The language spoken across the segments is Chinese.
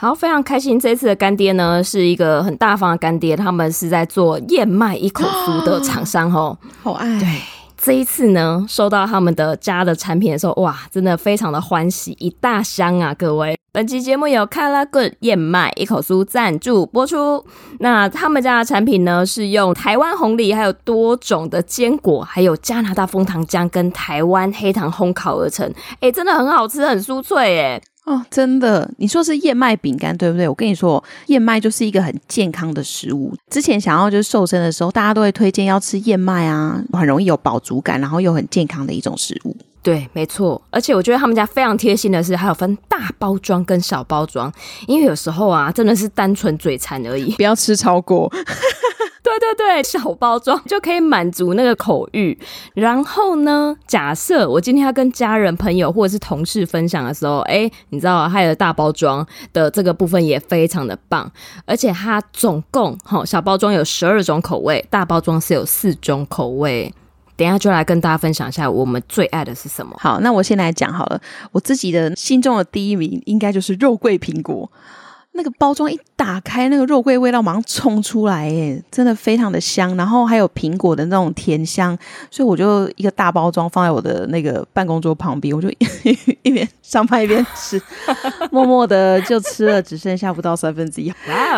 好，非常开心，这一次的干爹呢是一个很大方的干爹，他们是在做燕麦一口酥的厂商哦，好爱。对，这一次呢收到他们的家的产品的时候，哇，真的非常的欢喜，一大箱啊，各位。本期节目由 Color Good 燕麦一口酥赞助播出。那他们家的产品呢，是用台湾红梨，还有多种的坚果，还有加拿大枫糖浆跟台湾黑糖烘烤而成。哎，真的很好吃，很酥脆，哎。哦，真的，你说是燕麦饼干对不对？我跟你说，燕麦就是一个很健康的食物。之前想要就是瘦身的时候，大家都会推荐要吃燕麦啊，很容易有饱足感，然后又很健康的一种食物。对，没错。而且我觉得他们家非常贴心的是，还有分大包装跟小包装，因为有时候啊，真的是单纯嘴馋而已，不要吃超过。对对对，小包装就可以满足那个口欲。然后呢，假设我今天要跟家人、朋友或者是同事分享的时候，哎，你知道啊，还有大包装的这个部分也非常的棒。而且它总共哈，小包装有十二种口味，大包装是有四种口味。等一下就来跟大家分享一下我们最爱的是什么。好，那我先来讲好了，我自己的心中的第一名应该就是肉桂苹果。那个包装一打开，那个肉桂味道马上冲出来，耶，真的非常的香。然后还有苹果的那种甜香，所以我就一个大包装放在我的那个办公桌旁边，我就一 一边上班一边吃，默默的就吃了，只剩下不到三分之一，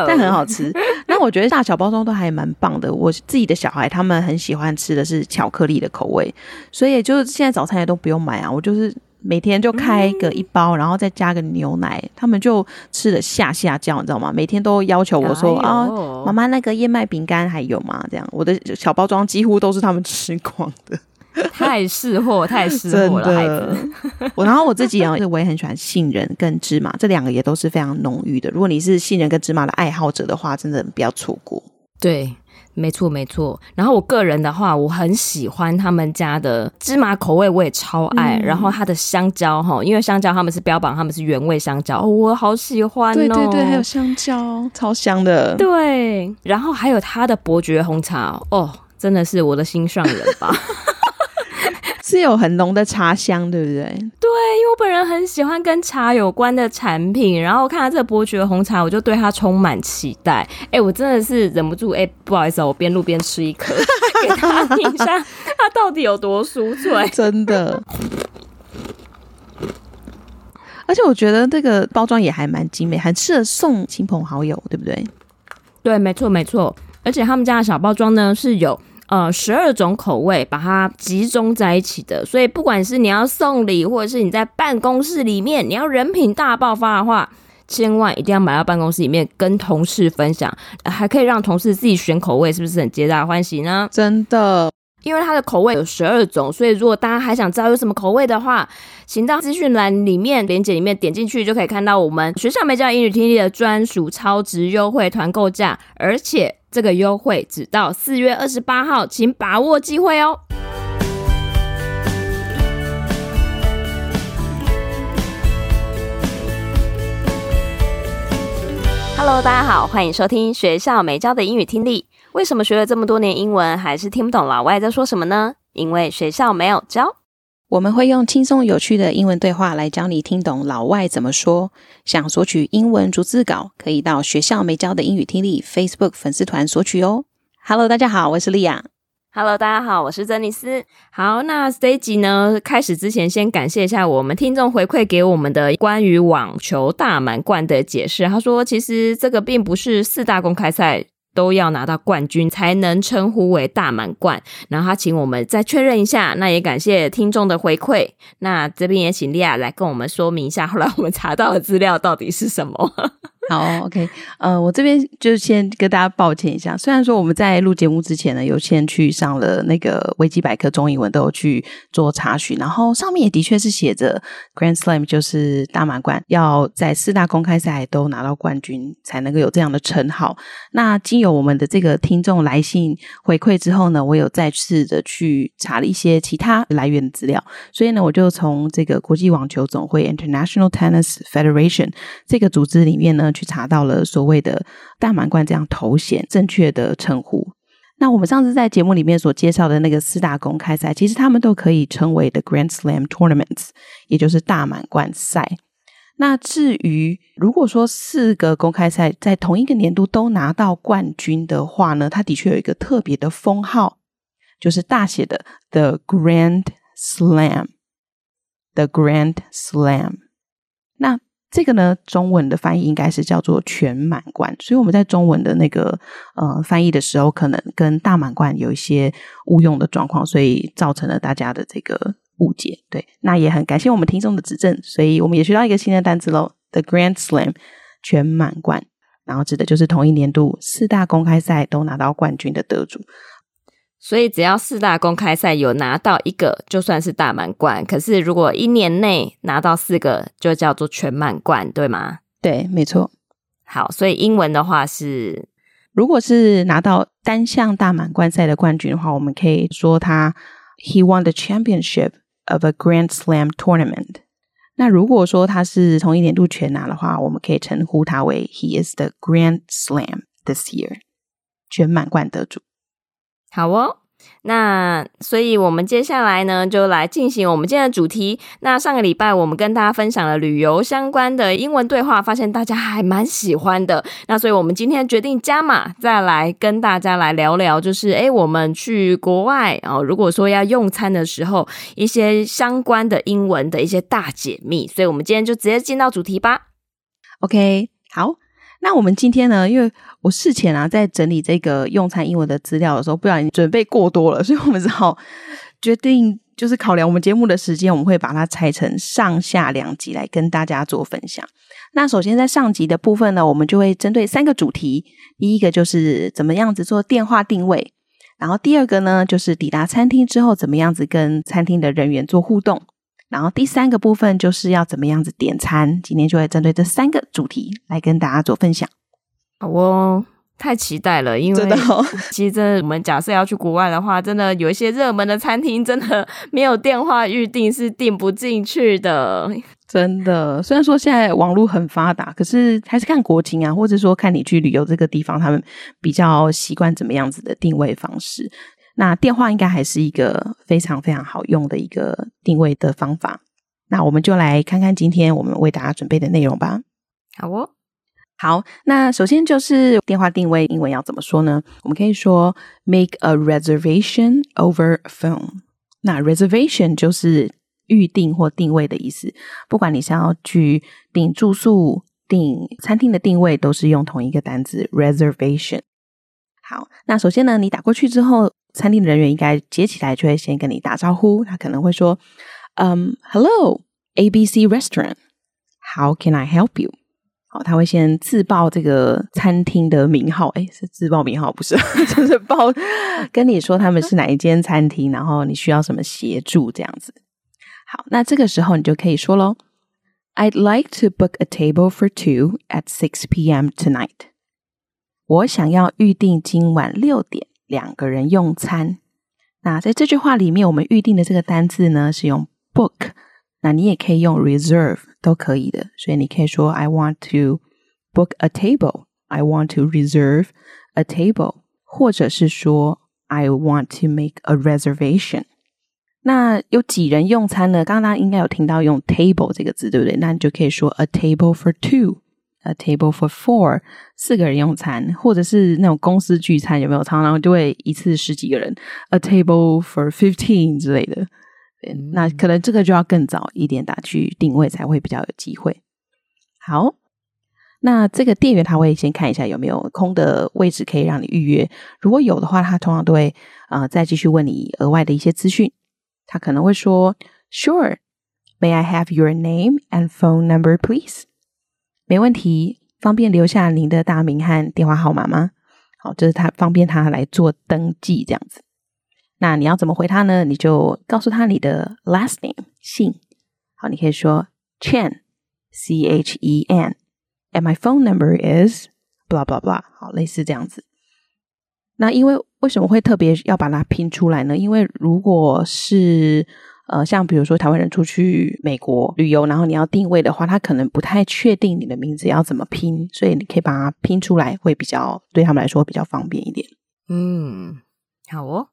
但很好吃。那我觉得大小包装都还蛮棒的。我自己的小孩他们很喜欢吃的是巧克力的口味，所以就是现在早餐也都不用买啊，我就是。每天就开个一包，嗯、然后再加个牛奶，他们就吃的下下叫，你知道吗？每天都要求我说啊，妈妈那个燕麦饼干还有吗？这样，我的小包装几乎都是他们吃光的，太识货，太识货了，孩子。我然后我自己啊，我也很喜欢杏仁跟芝麻，这两个也都是非常浓郁的。如果你是杏仁跟芝麻的爱好者的话，真的不要错过。对。没错没错，然后我个人的话，我很喜欢他们家的芝麻口味，我也超爱。嗯、然后它的香蕉哈，因为香蕉他们是标榜他们是原味香蕉，哦、我好喜欢哦。对对对，还有香蕉，超香的。对，然后还有它的伯爵红茶，哦，真的是我的心上人吧。是有很浓的茶香，对不对？对，因为我本人很喜欢跟茶有关的产品，然后看到这个伯爵红茶，我就对它充满期待。哎，我真的是忍不住，哎，不好意思，我边录边吃一颗，给他听一下，它到底有多酥脆，真的。而且我觉得这个包装也还蛮精美，很适合送亲朋好友，对不对？对，没错，没错。而且他们家的小包装呢是有。呃，十二种口味把它集中在一起的，所以不管是你要送礼，或者是你在办公室里面，你要人品大爆发的话，千万一定要买到办公室里面跟同事分享，还可以让同事自己选口味，是不是很皆大欢喜呢？真的，因为它的口味有十二种，所以如果大家还想知道有什么口味的话，请到资讯栏里面链接里面点进去，就可以看到我们学校没教英语听力的专属超值优惠团购价，而且。这个优惠只到四月二十八号，请把握机会哦！Hello，大家好，欢迎收听学校没教的英语听力。为什么学了这么多年英文，还是听不懂老外在说什么呢？因为学校没有教。我们会用轻松有趣的英文对话来教你听懂老外怎么说。想索取英文逐字稿，可以到学校没教的英语听力 Facebook 粉丝团索取哦。Hello，大家好，我是莉亚。Hello，大家好，我是珍妮斯。好，那这一集呢，开始之前先感谢一下我们听众回馈给我们的关于网球大满贯的解释。他说，其实这个并不是四大公开赛。都要拿到冠军才能称呼为大满贯，然后他请我们再确认一下，那也感谢听众的回馈。那这边也请利亚来跟我们说明一下，后来我们查到的资料到底是什么？好，OK，呃，我这边就先跟大家抱歉一下。虽然说我们在录节目之前呢，有先去上了那个维基百科中英文都有去做查询，然后上面也的确是写着 Grand Slam 就是大满贯，要在四大公开赛都拿到冠军才能够有这样的称号。那经由我们的这个听众来信回馈之后呢，我有再次的去查了一些其他来源的资料，所以呢，我就从这个国际网球总会 International Tennis Federation 这个组织里面呢。去查到了所谓的大满贯这样头衔正确的称呼。那我们上次在节目里面所介绍的那个四大公开赛，其实他们都可以称为 The Grand Slam Tournaments，也就是大满贯赛。那至于如果说四个公开赛在同一个年度都拿到冠军的话呢，它的确有一个特别的封号，就是大写的 The Grand Slam，The Grand Slam。那这个呢，中文的翻译应该是叫做全满贯，所以我们在中文的那个呃翻译的时候，可能跟大满贯有一些误用的状况，所以造成了大家的这个。误解，对，那也很感谢我们听众的指正，所以我们也学到一个新的单词喽，The Grand Slam 全满贯，然后指的就是同一年度四大公开赛都拿到冠军的得主，所以只要四大公开赛有拿到一个，就算是大满贯，可是如果一年内拿到四个，就叫做全满贯，对吗？对，没错。好，所以英文的话是，如果是拿到单项大满贯赛的冠军的话，我们可以说他 He won the championship。of a Grand Slam tournament。那如果说他是同一年度全拿的话，我们可以称呼他为 He is the Grand Slam this year，全满贯得主。好哦。那所以，我们接下来呢，就来进行我们今天的主题。那上个礼拜，我们跟大家分享了旅游相关的英文对话，发现大家还蛮喜欢的。那所以，我们今天决定加码，再来跟大家来聊聊，就是诶，我们去国外哦，如果说要用餐的时候，一些相关的英文的一些大解密。所以，我们今天就直接进到主题吧。OK，好。那我们今天呢，因为我事前啊在整理这个用餐英文的资料的时候，不小心准备过多了，所以我们只好决定，就是考量我们节目的时间，我们会把它拆成上下两集来跟大家做分享。那首先在上集的部分呢，我们就会针对三个主题，第一个就是怎么样子做电话定位，然后第二个呢就是抵达餐厅之后怎么样子跟餐厅的人员做互动。然后第三个部分就是要怎么样子点餐，今天就会针对这三个主题来跟大家做分享。好哦，太期待了，因为 其实真的我们假设要去国外的话，真的有一些热门的餐厅，真的没有电话预订是订不进去的。真的，虽然说现在网络很发达，可是还是看国情啊，或者说看你去旅游这个地方，他们比较习惯怎么样子的定位方式。那电话应该还是一个非常非常好用的一个定位的方法。那我们就来看看今天我们为大家准备的内容吧。好哦，好。那首先就是电话定位，英文要怎么说呢？我们可以说 make a reservation over phone。那 reservation 就是预定或定位的意思。不管你是要去订住宿、订餐厅的定位，都是用同一个单字 reservation。好，那首先呢，你打过去之后。餐厅的人员应该接起来就会先跟你打招呼，他可能会说：“嗯，Hello，ABC Restaurant，How can I help you？” 好，他会先自报这个餐厅的名号，诶，是自报名号不是，就是报跟你说他们是哪一间餐厅，然后你需要什么协助这样子。好，那这个时候你就可以说喽：“I'd like to book a table for two at six p.m. tonight。”我想要预定今晚六点。两个人用餐，那在这句话里面，我们预定的这个单字呢是用 book，那你也可以用 reserve 都可以的，所以你可以说 I want to book a table，I want to reserve a table，或者是说 I want to make a reservation。那有几人用餐呢？刚刚应该有听到用 table 这个字，对不对？那你就可以说 a table for two。A table for four，四个人用餐，或者是那种公司聚餐，有没有？常常就会一次十几个人。A table for fifteen 之类的， 嗯，那可能这个就要更早一点打去定位才会比较有机会。好，那这个店员他会先看一下有没有空的位置可以让你预约，如果有的话，他通常都会呃再继续问你额外的一些资讯。他可能会说：“Sure，May I have your name and phone number, please？” 没问题，方便留下您的大名和电话号码吗？好，这是他方便他来做登记这样子。那你要怎么回他呢？你就告诉他你的 last name 姓。好，你可以说 Chen C H E N，and my phone number is blah blah blah。好，类似这样子。那因为为什么会特别要把它拼出来呢？因为如果是呃，像比如说台湾人出去美国旅游，然后你要定位的话，他可能不太确定你的名字要怎么拼，所以你可以把它拼出来，会比较对他们来说比较方便一点。嗯，好哦，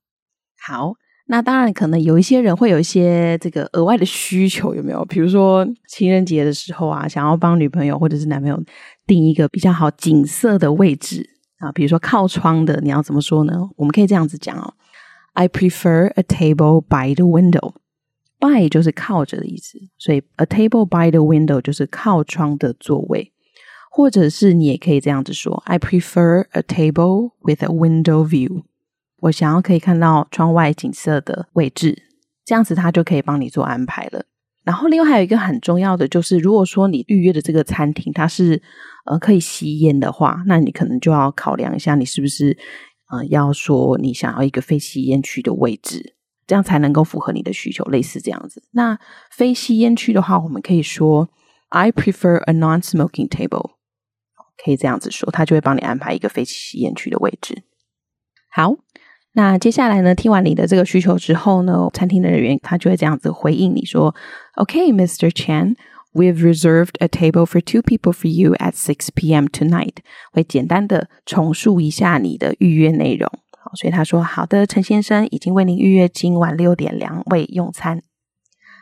好。那当然，可能有一些人会有一些这个额外的需求，有没有？比如说情人节的时候啊，想要帮女朋友或者是男朋友订一个比较好景色的位置啊，比如说靠窗的，你要怎么说呢？我们可以这样子讲哦：I prefer a table by the window。By 就是靠着的意思，所以 a table by the window 就是靠窗的座位，或者是你也可以这样子说：I prefer a table with a window view。我想要可以看到窗外景色的位置，这样子他就可以帮你做安排了。然后另外还有一个很重要的就是，如果说你预约的这个餐厅它是呃可以吸烟的话，那你可能就要考量一下，你是不是呃要说你想要一个非吸烟区的位置，这样才能够符合你的需求，类似这样子。那非吸烟区的话，我们可以说 I prefer a non-smoking table，可以这样子说，他就会帮你安排一个非吸烟区的位置。好。那接下来呢，听完你的这个需求之后呢，餐厅的人员他就会这样子回应你说：“Okay, Mr. Chen.” We've reserved a table for two people for you at six p.m. tonight。”会简单的重述一下你的预约内容。好，所以他说：“好的，陈先生已经为您预约今晚六点两位用餐。”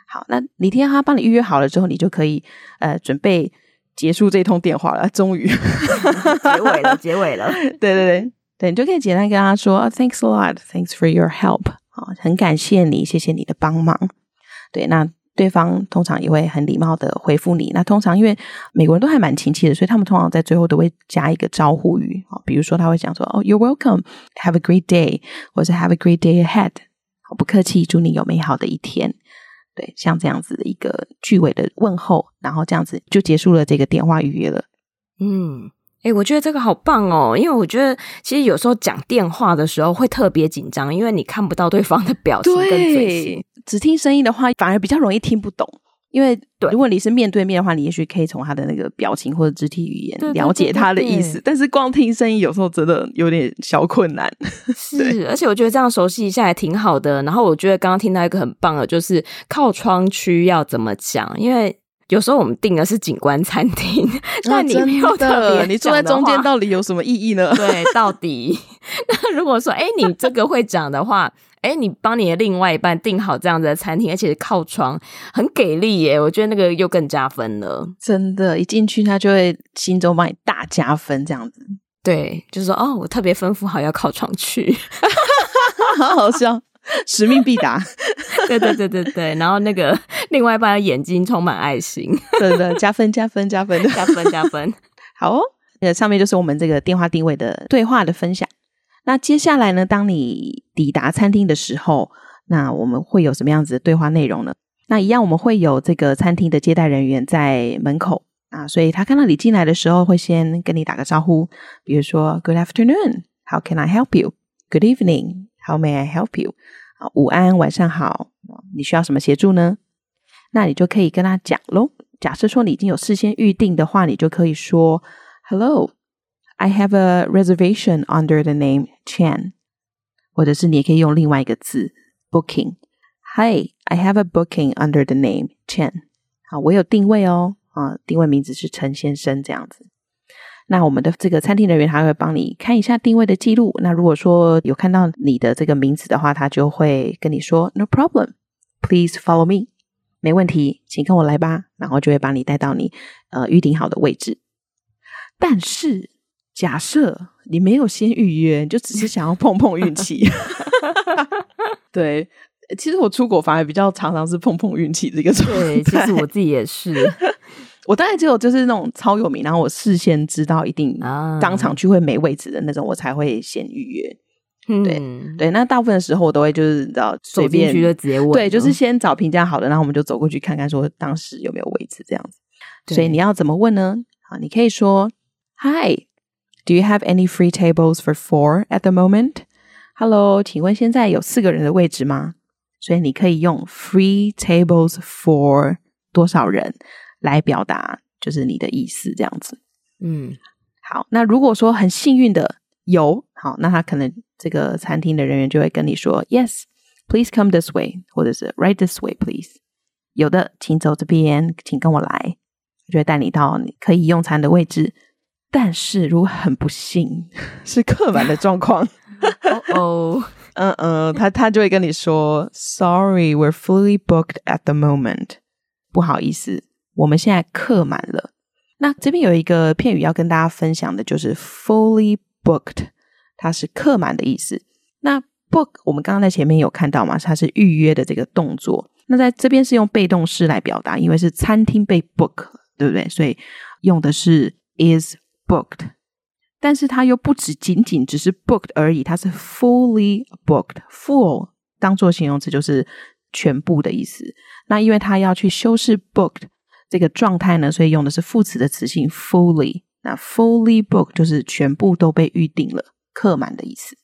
好，那李天哈帮你预约好了之后，你就可以呃准备结束这通电话了。终于 结尾了，结尾了。对 对对。对，你就可以简单跟他说，Thanks a lot，Thanks for your help，啊，很感谢你，谢谢你的帮忙。对，那对方通常也会很礼貌的回复你。那通常因为美国人都还蛮亲切的，所以他们通常在最后都会加一个招呼语啊，比如说他会讲说，哦，You're welcome，Have a great day，或者 Have a great day ahead，好，不客气，祝你有美好的一天。对，像这样子的一个句尾的问候，然后这样子就结束了这个电话预约了。嗯。哎、欸，我觉得这个好棒哦，因为我觉得其实有时候讲电话的时候会特别紧张，因为你看不到对方的表情跟嘴型，只听声音的话反而比较容易听不懂。因为如果你是面对面的话，你也许可以从他的那个表情或者肢体语言了解他的意思，对对对对，但是光听声音有时候真的有点小困难。是，而且我觉得这样熟悉一下也挺好的。然后我觉得刚刚听到一个很棒的，就是靠窗区要怎么讲，因为。有时候我们订的是景观餐厅，那你没有特别，你坐在中间到底有什么意义呢？对，到底那如果说，哎，你这个会讲的话，哎，你帮你的另外一半订好这样子的餐厅，而且是靠窗，很给力耶！我觉得那个又更加分了。真的，一进去他就会心中帮你大加分，这样子。对，就是说，哦，我特别吩咐好要靠窗去，好好笑。使命必达，对对对对对，然后那个另外一半的眼睛充满爱心，对对，加分加分加分加分加分，好哦。那，上面就是我们这个电话定位的对话的分享。那接下来呢，当你抵达餐厅的时候，那我们会有什么样子的对话内容呢？那一样，我们会有这个餐厅的接待人员在门口啊，所以他看到你进来的时候，会先跟你打个招呼，比如说 Good afternoon，How can I help you？Good evening。How may I help you？啊，午安，晚上好，你需要什么协助呢？那你就可以跟他讲喽。假设说你已经有事先预定的话，你就可以说：“Hello，I have a reservation under the name Chan。”或者是你也可以用另外一个字 “booking”。Hi，I have a booking under the name Chan。好，我有定位哦。啊，定位名字是陈先生，这样子。那我们的这个餐厅人员他会帮你看一下定位的记录。那如果说有看到你的这个名字的话，他就会跟你说 “No problem, please follow me”，没问题，请跟我来吧。然后就会把你带到你呃预定好的位置。但是假设你没有先预约，就只是想要碰碰运气。对，其实我出国反而比较常常是碰碰运气这个状态。对，其实我自己也是。我大概只有就是那种超有名，然后我事先知道一定当场去会没位置的那种，我才会先预约。嗯、对对，那大部分的时候我都会就是知道随便就直接问，对，就是先找评价好的，然后我们就走过去看看说当时有没有位置这样子。所以你要怎么问呢？好，你可以说：“Hi，do you have any free tables for four at the moment？”Hello，请问现在有四个人的位置吗？所以你可以用 “free tables for” 多少人？来表达就是你的意思，这样子。嗯，好。那如果说很幸运的有，好，那他可能这个餐厅的人员就会跟你说，Yes，please come this way，或者是 Right this way, please。有的，请走这边，请跟我来，就会带你到你可以用餐的位置。但是如果很不幸 是客满的状况，哦哦，嗯嗯，他他就会跟你说，Sorry, we're fully booked at the moment。不好意思，我们现在客满了。那这边有一个片语要跟大家分享的，就是 fully booked，它是客满的意思。那 book 我们刚刚在前面有看到嘛，它是预约的这个动作。那在这边是用被动式来表达，因为是餐厅被 book，对不对？所以用的是 is booked。但是它又不只仅仅只是 booked 而已，它是 fully booked。full 当做形容词就是全部的意思。那因为它要去修饰 booked 这个状态呢，所以用的是副词的词性 fully。那 fully booked 就是全部都被预定了，客满的意思。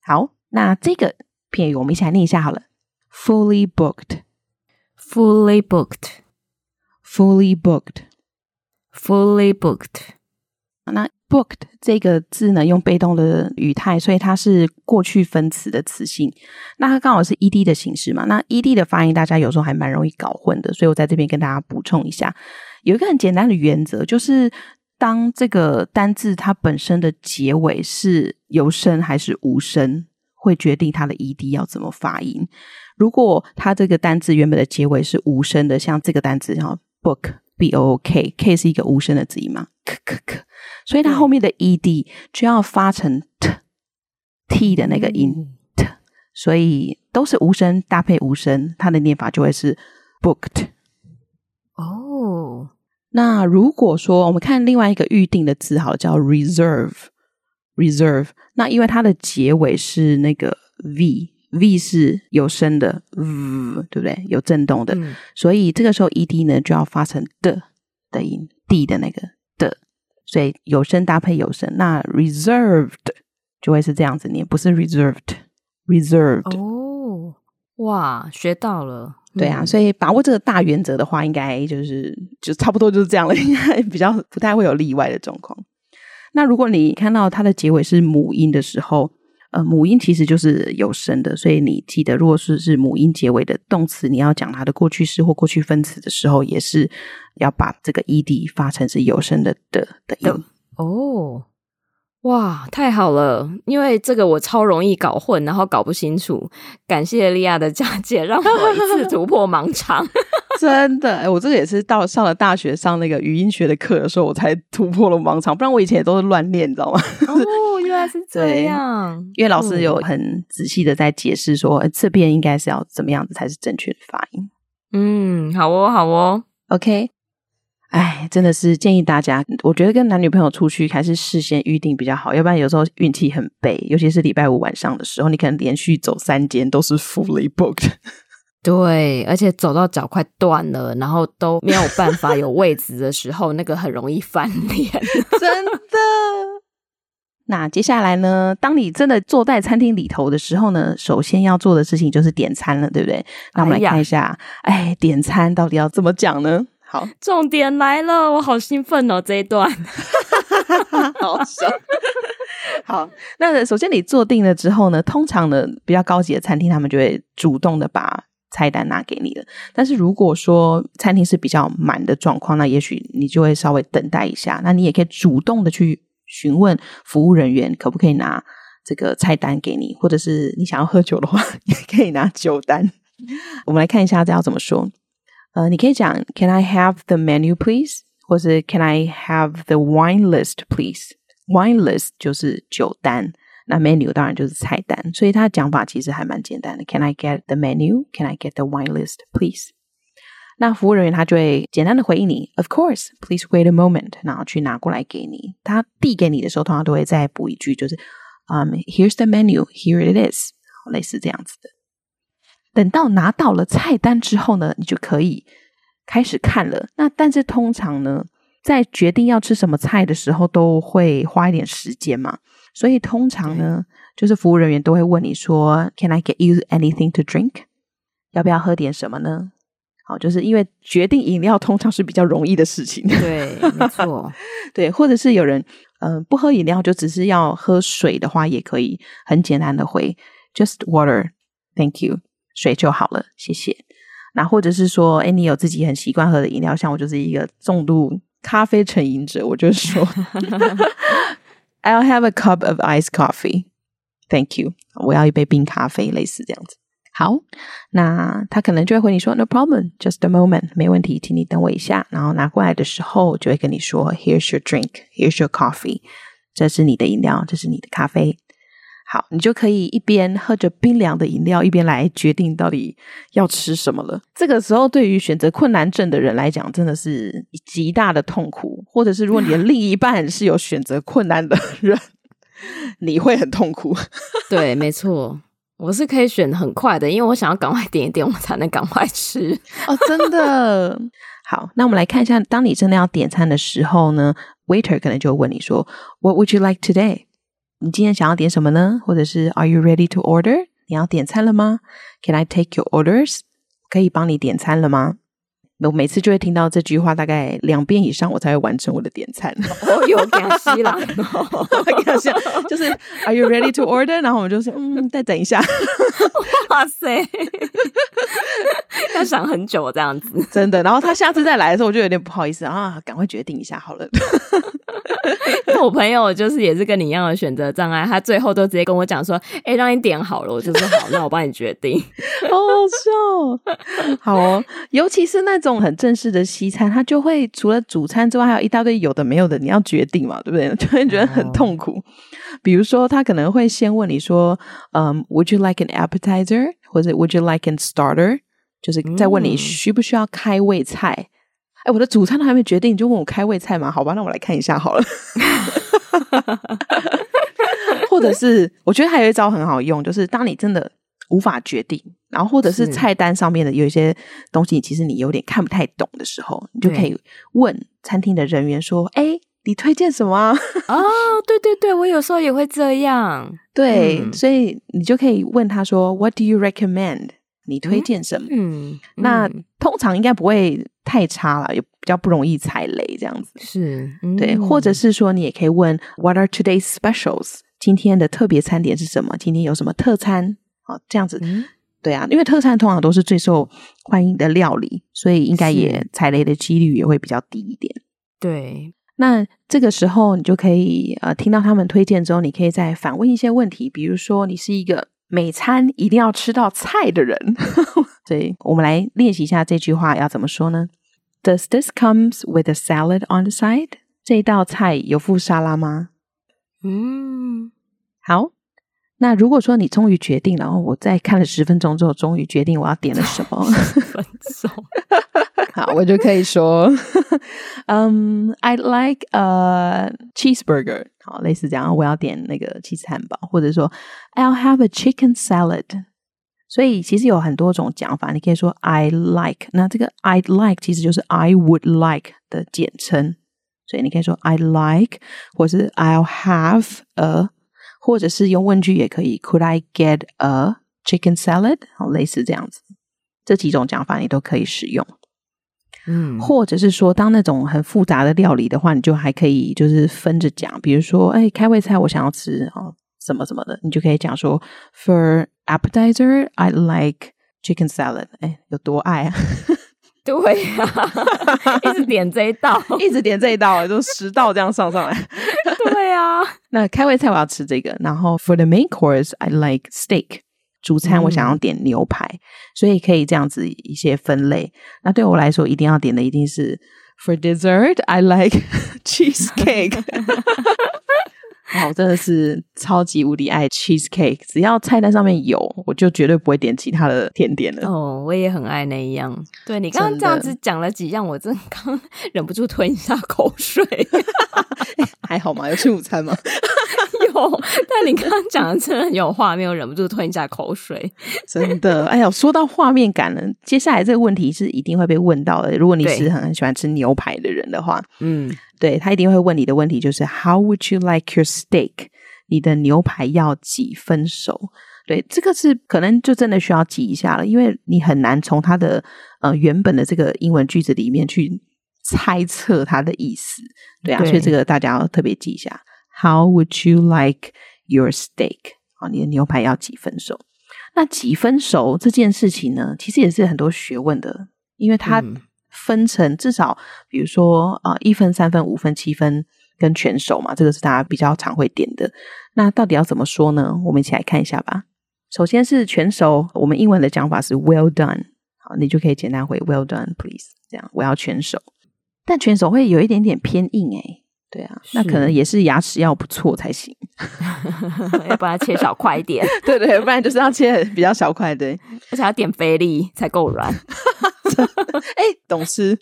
好，那这个片语我们一起来念一下好了：fully booked，fully booked，fully booked，fully booked。那 booked 这个字呢，用被动的语态，所以它是过去分词的词性。那它刚好是 ed 的形式嘛。那 ed 的发音，大家有时候还蛮容易搞混的，所以我在这边跟大家补充一下，有一个很简单的原则，就是当这个单字它本身的结尾是有声还是无声，会决定它的 ed 要怎么发音。如果它这个单字原本的结尾是无声的，像这个单字，然后 book b o k k 是一个无声的字音嘛，咳咳咳。所以它后面的 ed 就要发成 t t 的那个音 t，所以都是无声搭配无声，它的念法就会是 booked。哦，那如果说我们看另外一个预定的字，好了，叫 reserve，reserve。那因为它的结尾是那个 v，v 是有声的 v，对不对？有震动的，嗯、所以这个时候 ed 呢就要发成的的音，d 的那个的。所以有声搭配有声，那 reserved 就会是这样子念，不是 reserved，reserved。哦，哇，学到了。对啊，所以把握这个大原则的话，应该就是就差不多就是这样了，应该比较不太会有例外的状况。那如果你看到它的结尾是母音的时候，呃，母音其实就是有声的，所以你记得，如果是是母音结尾的动词，你要讲它的过去式或过去分词的时候，也是要把这个 ed 发成是有声的的的音。哦，哇，太好了！因为这个我超容易搞混，然后搞不清楚。感谢利亚的讲解，让我一次突破盲肠。真的，哎，我这个也是到上了大学上那个语音学的课的时候，我才突破了盲肠，不然我以前也都是乱练，你知道吗？哦，原来是这样。因为老师有很仔细的在解释说，嗯、这边应该是要怎么样子才是正确的发音。嗯，好哦，好哦，OK。哎，真的是建议大家，我觉得跟男女朋友出去还是事先预定比较好，要不然有时候运气很背，尤其是礼拜五晚上的时候，你可能连续走三间都是 fully booked。对，而且走到脚快断了，然后都没有办法有位置的时候，那个很容易翻脸，真的。那接下来呢？当你真的坐在餐厅里头的时候呢，首先要做的事情就是点餐了，对不对？那我们来看一下，哎，哎，点餐到底要怎么讲呢？好，重点来了，我好兴奋哦！这一段，好爽。好，那首先你坐定了之后呢，通常呢比较高级的餐厅，他们就会主动的把菜单拿给你了。但是如果说餐厅是比较满的状况，那也许你就会稍微等待一下。那你也可以主动的去询问服务人员，可不可以拿这个菜单给你，或者是你想要喝酒的话，也可以拿酒单。我们来看一下这要怎么说。呃，你可以讲 Can I have the menu, please？或是 Can I have the wine list, please？Wine list 就是酒单。那 menu 当然就是菜单，所以它的讲法其实还蛮简单的。Can I get the menu? Can I get the wine list, please? 那服务人员他就会简单的回应你，Of course, please wait a moment，然后去拿过来给你。他递给你的时候，通常都会再补一句，就是嗯、um,，Here's the menu, here it is，类似这样子的。 等到拿到了菜单之后呢，你就可以开始看了。那但是通常呢，在决定要吃什么菜的时候，都会花一点时间嘛。所以通常呢，就是服务人员都会问你说：“Can I get you anything to drink？” 要不要喝点什么呢？好，就是因为决定饮料通常是比较容易的事情。对，没错。对，或者是有人嗯、呃、不喝饮料，就只是要喝水的话，也可以很简单的回 “Just water，thank you”，水就好了，谢谢。那或者是说，哎，你有自己很习惯喝的饮料，像我就是一个重度咖啡成瘾者，我就说。I'll have a cup of iced coffee. Thank you，我要一杯冰咖啡，类似这样子。好，那他可能就会回你说 No problem, just a moment，没问题，请你等我一下。然后拿过来的时候，就会跟你说 Here's your drink, here's your coffee，这是你的饮料，这是你的咖啡。好，你就可以一边喝着冰凉的饮料，一边来决定到底要吃什么了。这个时候，对于选择困难症的人来讲，真的是极大的痛苦。或者是如果你的另一半是有选择困难的人，你会很痛苦。对，没错。我是可以选很快的，因为我想要赶快点一点，我才能赶快吃哦。真的好，那我们来看一下，当你真的要点餐的时候呢，waiter 可能就会问你说：“What would you like today？” 你今天想要点什么呢？或者是 “Are you ready to order？” 你要点餐了吗？“Can I take your orders？” 可以帮你点餐了吗？我每次就会听到这句话，大概两遍以上，我才会完成我的点餐。哦，有感西啦，感 西就是 Are you ready to order？然后我们就说嗯，再等一下。哇塞，要想很久这样子，真的。然后他下次再来的时候，我就有点不好意思啊，赶快决定一下好了。我朋友就是也是跟你一样的选择障碍，他最后都直接跟我讲说：“哎、欸，让你点好了。”我就说：“好，那我帮你决定。”好好笑，好哦，尤其是那种。这种很正式的西餐，它就会除了主餐之外，还有一大堆有的没有的，你要决定嘛，对不对？就会觉得很痛苦。Oh. 比如说，他可能会先问你说：“嗯、um,，Would you like an appetizer？” 或者 “Would you like an starter？” 就是在问你需不需要开胃菜。哎、mm.，我的主餐都还没决定，你就问我开胃菜嘛？好吧，那我来看一下好了。或者是，我觉得还有一招很好用，就是当你真的。无法决定，然后或者是菜单上面的有一些东西，其实你有点看不太懂的时候，你就可以问餐厅的人员说：“哎，你推荐什么啊？”哦，对对对，我有时候也会这样。对，嗯，所以你就可以问他说：“What do you recommend？” 你推荐什么？嗯，嗯，那通常应该不会太差了，也比较不容易踩雷这样子。是，嗯，对，或者是说你也可以问：“What are today's specials？” 今天的特别餐点是什么？今天有什么特餐？哦，这样子，嗯，对啊，因为特餐通常都是最受欢迎的料理，所以应该也踩雷的几率也会比较低一点。对，那这个时候你就可以呃听到他们推荐之后，你可以再反问一些问题，比如说你是一个每餐一定要吃到菜的人，所以我们来练习一下这句话要怎么说呢？Does this comes with a salad on the side？这一道菜有附沙拉吗？嗯，好。那如果说你终于决定了，然后我在看了十分钟之后，终于决定我要点了什么，分钟，好，我就可以说，嗯、um,，I'd like a cheeseburger，好，类似这样，我要点那个 cheese 汉堡，或者说 I'll have a chicken salad。所以其实有很多种讲法，你可以说 I like，那这个 I'd like 其实就是 I would like 的简称，所以你可以说 I'd like，或是 I'll have a。或者是用问句也可以，Could I get a chicken salad？好，类似这样子，这几种讲法你都可以使用。嗯，或者是说，当那种很复杂的料理的话，你就还可以就是分着讲，比如说，哎，开胃菜我想要吃哦，什么什么的，你就可以讲说，For appetizer, I like chicken salad。哎，有多爱啊？对呀、啊，一直点这一道，一直点这一道，就十道这样上上来。对呀、啊，那开胃菜我要吃这个，然后 for the main course I like steak，主餐我想要点牛排，嗯、所以可以这样子一些分类。那对我来说，一定要点的一定是 for dessert I like cheesecake。哦，真的是超级无敌爱 cheesecake，只要菜单上面有，我就绝对不会点其他的甜点了。哦，我也很爱那一样。对，你刚刚这样子讲了几样，我真的 刚忍不住吞一下口水。还好吗？有吃午餐吗？有，但你刚刚讲的真的很有画面，我忍不住吞一下口水。真的，哎呀，说到画面感呢，接下来这个问题是一定会被问到的。如果你是很很喜欢吃牛排的人的话，嗯。对，他一定会问你的问题就是 How would you like your steak？你的牛排要几分熟？对，这个是可能就真的需要记一下了，因为你很难从他的呃原本的这个英文句子里面去猜测他的意思。对啊，对，所以这个大家要特别记一下。How would you like your steak？啊，你的牛排要几分熟？那几分熟这件事情呢，其实也是很多学问的，因为它。嗯分成至少，比如说啊，一分、三分、五分、七分、跟全熟嘛，这个是大家比较常会点的。那到底要怎么说呢？我们一起来看一下吧。首先是全熟，我们英文的讲法是 well done，好，你就可以简单回 well done please，这样我要全熟。但全熟会有一点点偏硬诶，对啊，那可能也是牙齿要不错才行，要不然切小块一点，对对，不然就是要切比较小块，对，而且要点肥力才够软。哎，懂吃，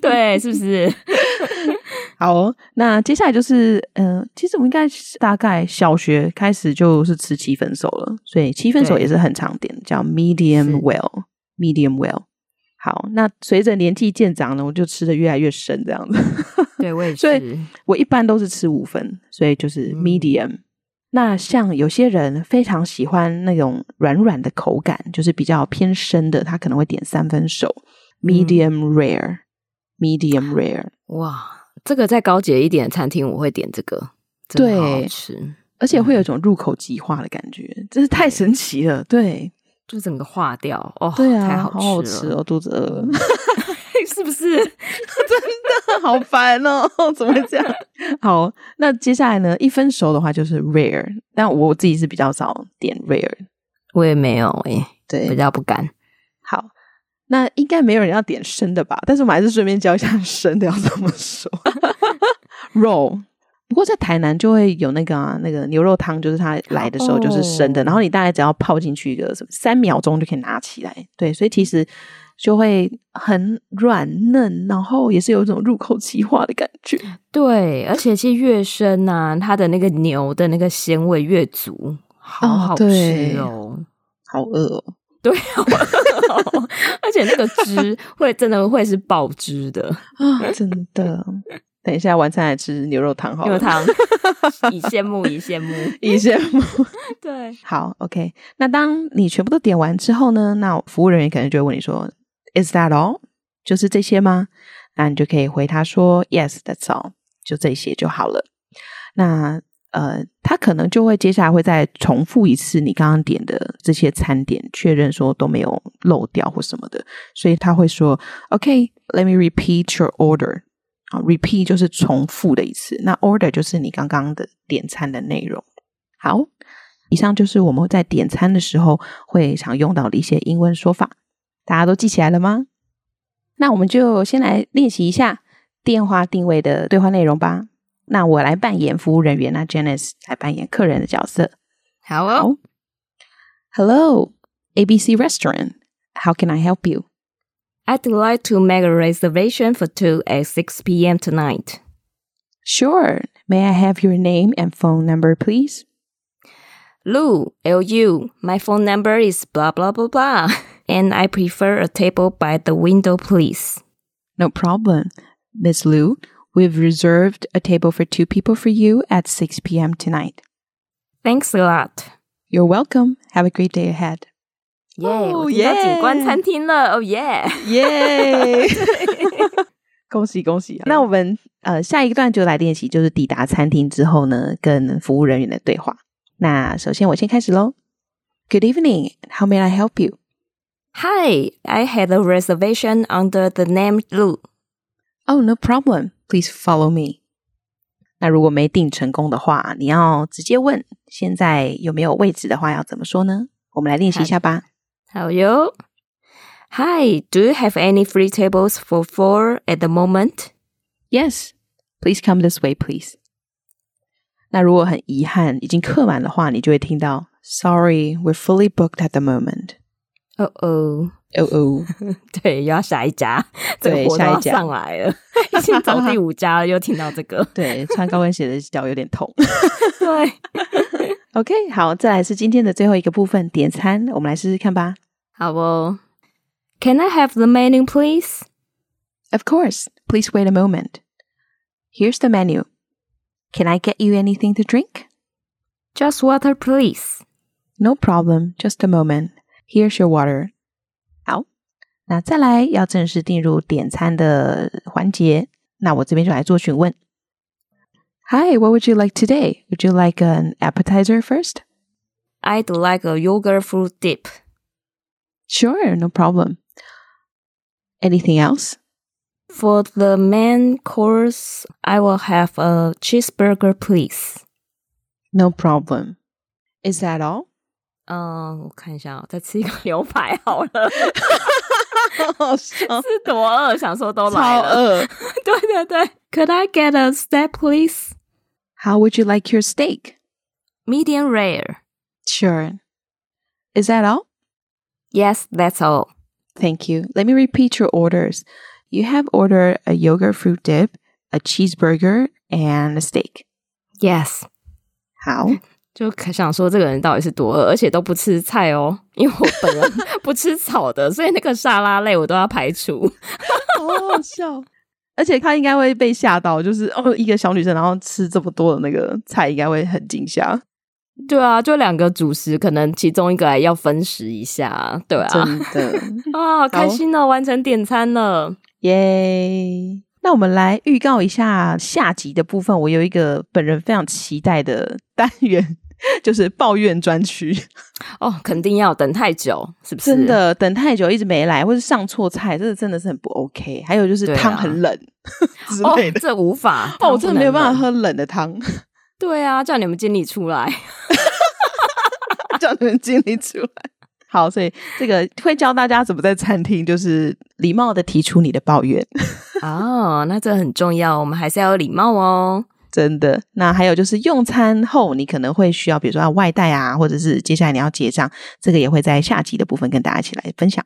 对，是不是？好哦，那接下来就是，嗯、呃，其实我们应该大概小学开始就是吃七分熟了，所以七分熟也是很常点，叫 medium well，medium well。好，那随着年纪渐长呢，我就吃的越来越深，这样子。对，我也是。所以我一般都是吃五分，所以就是 medium。嗯、那像有些人非常喜欢那种软软的口感，就是比较偏生的，他可能会点三分熟，medium rare，medium rare。哇。这个再高级一点的餐厅，我会点这个，真的好好吃，而且会有一种入口即化的感觉，真是太神奇了。对，就整个化掉哦，对啊，太好吃了，好好吃哦，肚子饿了，是不是？好烦哦，怎么会这样？好，那接下来呢？一分熟的话就是 rare，但我自己是比较少点 rare，我也没有诶，对，比较不敢。好。那应该没有人要点生的吧？但是我们还是顺便教一下生的要怎么说。肉，不过在台南就会有那个啊，那个牛肉汤，就是它来的时候就是生的，oh. 然后你大概只要泡进去一个什么三秒钟就可以拿起来。对，所以其实就会很软嫩，然后也是有一种入口即化的感觉。对，而且其实越生啊，它的那个牛的那个鲜味越足，好好吃哦，好饿哦。对，而且那个汁会真的会是爆汁的啊！真的，等一下晚餐来吃牛肉汤好了，牛肉汤以羡慕以羡慕以羡慕。对，好，OK。那当你全部都点完之后呢？那服务人员可能就会问你说：“Is that all？” 就是这些吗？那你就可以回他说：“Yes, that's all。”就这些就好了。那。呃，他可能就会接下来会再重复一次你刚刚点的这些餐点，确认说都没有漏掉或什么的，所以他会说：“OK，let me repeat your order。”啊，repeat 就是重复的一次，那 order 就是你刚刚的点餐的内容。好，以上就是我们在点餐的时候会常用到的一些英文说法，大家都记起来了吗？那我们就先来练习一下电话订位的对话内容吧。那我来扮演服务人员，那 Janice 来扮演客人的角色。好哦。Hello, ABC Restaurant. How can I help you? I'd like to make a reservation for two at 6 p.m. tonight. Sure. May I have your name and phone number, please? Lu, L-U. My phone number is blah, blah, blah, blah. And I prefer a table by the window, please. No problem. Miss Lu, We've reserved a table for two people for you at 6 p.m. tonight. Thanks a lot. You're welcome. Have a great day ahead. 耶！我听到景观餐厅了，哦耶！耶！恭喜恭喜！那我们呃下一个段就来练习，就是抵达餐厅之后呢，跟服务人员的对话。那首先我先开始喽。Good evening. How may I help you? Hi, I had a reservation under the name Lu. Oh, no problem. Please follow me。那如果没订成功的话，你要直接问现在有没有位置的话，要怎么说呢？我们来练习一下吧。好哟。Hi, do you have any free tables for four at the moment? Yes. Please come this way, please. 那如果很遗憾已经客满的话，你就会听到 Sorry, we're fully booked at the moment. 哦哦。哦哦，对，又要下一家，对，下一家上来了，已经走第五家了，又听到这个，对，穿高跟鞋的脚有点痛，对，OK，好，再来是今天的最后一个部分，点餐，我们来试试看吧。好哦，Can I have the menu, please? Of course. Please wait a moment. Here's the menu. Can I get you anything to drink? Just water, please. No problem. Just a moment. Here's your water. 那再来要正式进入点餐的环节，那我这边就来做询问。Hi, what would you like today? Would you like an appetizer first? I'd like a yogurt fruit dip. Sure, no problem. Anything else? For the main course, I will have a cheeseburger, please. No problem. Is that all? 嗯，我看一下，再吃一个牛排好了。好笑，是多饿，想说都来了。超饿。对对对。Could I get a steak, please? How would you like your steak? Medium rare. Sure. Is that all? Yes, that's all. Thank you. Let me repeat your orders. You have ordered a yogurt fruit dip, a cheeseburger, and a steak. Yes. 好， 就想说这个人到底是多饿，而且都不吃菜哦，因为我本人 不吃草的，所以那个沙拉类我都要排除。好好笑，而且他应该会被吓到，就是哦，一个小女生然后吃这么多的那个菜，应该会很惊吓。对啊，就两个主食，可能其中一个还要分食一下，对啊，真的啊，好开心哦，完成点餐了，耶！那我们来预告一下下集的部分。我有一个本人非常期待的单元，就是抱怨专区。哦，肯定要等太久，是不是？真的等太久一直没来，或是上错菜，这个真的是很不 OK。还有就是汤很冷、啊、之类的，哦、这无法 哦，我真的没有办法喝冷的汤。对啊，叫你们经理出来，叫你们经理出来。好，所以这个会教大家怎么在餐厅，就是礼貌的提出你的抱怨。哦，那这很重要，我们还是要有礼貌哦。真的。那还有就是用餐后，你可能会需要，比如说要外带啊，或者是接下来你要结账，这个也会在下集的部分跟大家一起来分享。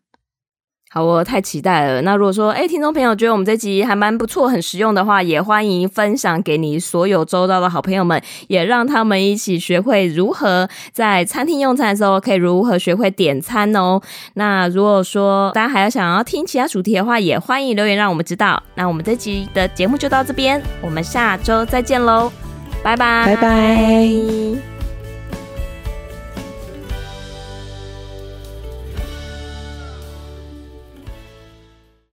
好，我太期待了。那如果说，哎，听众朋友觉得我们这集还蛮不错、很实用的话，也欢迎分享给你所有周遭的好朋友们，也让他们一起学会如何在餐厅用餐的时候可以如何学会点餐哦。那如果说大家还要想要听其他主题的话，也欢迎留言让我们知道。那我们这集的节目就到这边，我们下周再见喽，拜拜，拜拜。